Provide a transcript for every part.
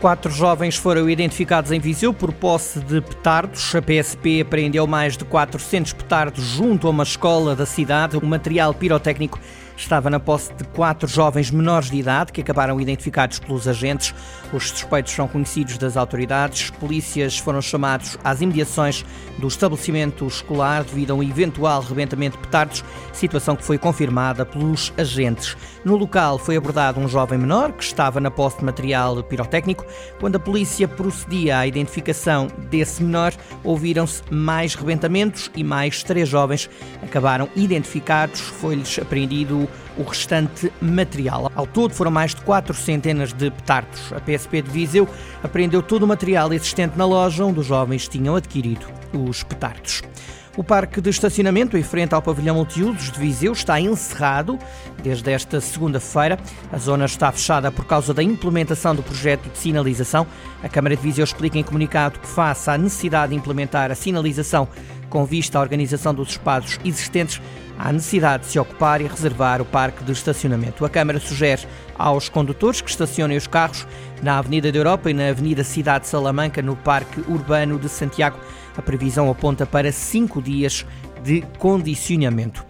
Quatro jovens foram identificados em Viseu por posse de petardos. A PSP apreendeu mais de 400 petardos junto a uma escola da cidade. O material pirotécnico estava na posse de quatro jovens menores de idade que acabaram identificados pelos agentes. Os suspeitos são conhecidos das autoridades. Polícias foram chamados às imediações do estabelecimento escolar devido a um eventual rebentamento de petardos, situação que foi confirmada pelos agentes. No local foi abordado um jovem menor que estava na posse de material pirotécnico. Quando a polícia procedia à identificação desse menor, ouviram-se mais rebentamentos e mais três jovens acabaram identificados. Foi-lhes apreendido o restante material. Ao todo foram mais de quatro centenas de petardos. A PSP de Viseu apreendeu todo o material existente na loja onde os jovens tinham adquirido os petardos. O parque de estacionamento em frente ao pavilhão multiusos de Viseu está encerrado desde esta segunda-feira. A zona está fechada por causa da implementação do projeto de sinalização. A Câmara de Viseu explica em comunicado que, face à necessidade de implementar a sinalização com vista à organização dos espaços existentes, há necessidade de se ocupar e reservar o parque de estacionamento. A Câmara sugere aos condutores que estacionem os carros na Avenida da Europa e na Avenida Cidade de Salamanca, no Parque Urbano de Santiago. A previsão aponta para cinco dias de condicionamento.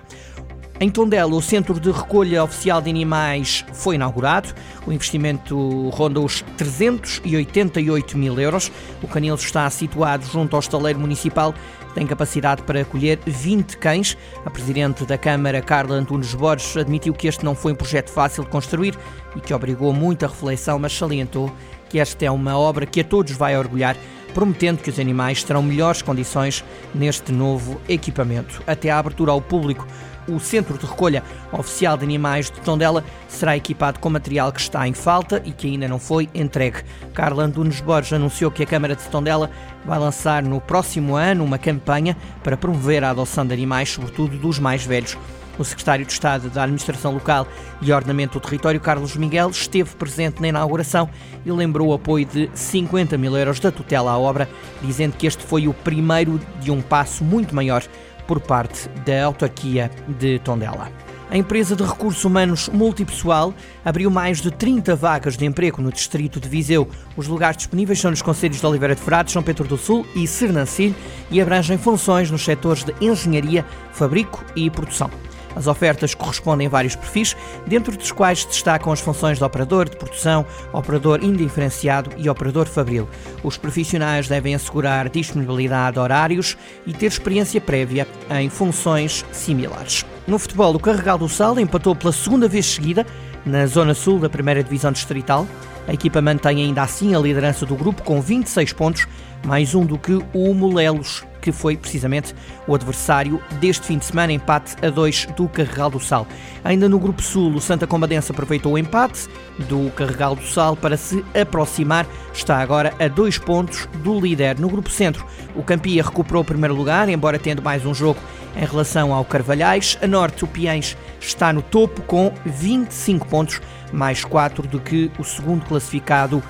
Em Tondela, o Centro de Recolha Oficial de Animais foi inaugurado. O investimento ronda os 388 mil euros. O canil está situado junto ao estaleiro municipal. Tem capacidade para acolher 20 cães. A Presidente da Câmara, Carla Antunes Borges, admitiu que este não foi um projeto fácil de construir e que obrigou muita reflexão, mas salientou que esta é uma obra que a todos vai orgulhar prometendo que os animais terão melhores condições neste novo equipamento. Até a abertura ao público, o Centro de Recolha Oficial de Animais de Tondela será equipado com material que está em falta e que ainda não foi entregue. Carla Antunes Borges anunciou que a Câmara de Tondela vai lançar no próximo ano uma campanha para promover a adoção de animais, sobretudo dos mais velhos. O secretário de Estado da Administração Local e Ordenamento do Território, Carlos Miguel, esteve presente na inauguração e lembrou o apoio de 50 mil euros da tutela à obra, dizendo que este foi o primeiro de um passo muito maior por parte da autarquia de Tondela. A empresa de recursos humanos multipessoal abriu mais de 30 vagas de emprego no distrito de Viseu. Os lugares disponíveis são nos conselhos de Oliveira de Frades, São Pedro do Sul e Sernancelho e abrangem funções nos setores de engenharia, fabrico e produção. As ofertas correspondem a vários perfis, dentro dos quais destacam as funções de operador de produção, operador indiferenciado e operador fabril. Os profissionais devem assegurar disponibilidade de horários e ter experiência prévia em funções similares. No futebol, o Carregal do Sal empatou pela segunda vez seguida na Zona Sul da Primeira Divisão Distrital. A equipa mantém ainda assim a liderança do grupo com 26 pontos, mais um do que o Molelos, que foi precisamente o adversário deste fim de semana, empate a 2 do Carregal do Sal. Ainda no Grupo Sul, o Santa Combadense aproveitou o empate do Carregal do Sal para se aproximar, está agora a dois pontos do líder. No Grupo Centro, o Campia recuperou o primeiro lugar, embora tendo mais um jogo em relação ao Carvalhais. A Norte, o Piens está no topo com 25 pontos, mais 4 do que o segundo classificado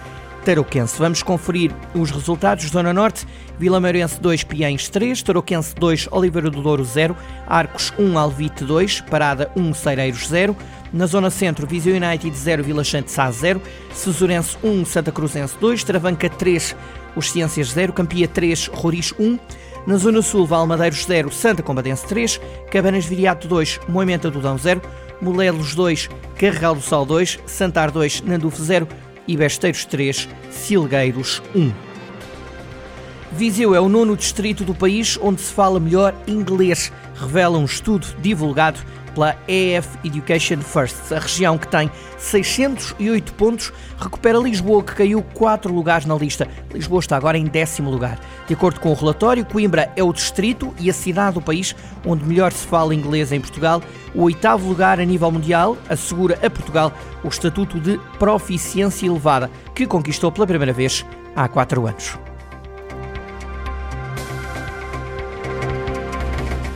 Tarouquense. Vamos conferir os resultados. Zona Norte, Vila Meirense 2, Piens 3, Tarouquense 2, Oliveira do Douro 0, Arcos 1, Alvite 2, Parada 1, Cereiros 0. Na Zona Centro, Viseu United 0, Vila Chante Sá 0, Cesurense 1, Santa Cruzense 2, Travanca 3, Os Ciências 0, Campia 3, Roriz 1. Na Zona Sul, Valmadeiros 0, Santa Combadense 3, Cabanas Viriato 2, Moimenta do Dão 0, Molelos 2, Carregal do Sal 2, Santar 2, Nandufo 0, e Besteiros 3, Silgueiros 1. Viseu é o nono distrito do país onde se fala melhor inglês, revela um estudo divulgado pela EF Education First. A região que tem 608 pontos recupera Lisboa, que caiu 4 lugares na lista. Lisboa está agora em décimo lugar. De acordo com o relatório, Coimbra é o distrito e a cidade do país onde melhor se fala inglês em Portugal. O oitavo lugar a nível mundial assegura a Portugal o estatuto de proficiência elevada, que conquistou pela primeira vez há 4 anos.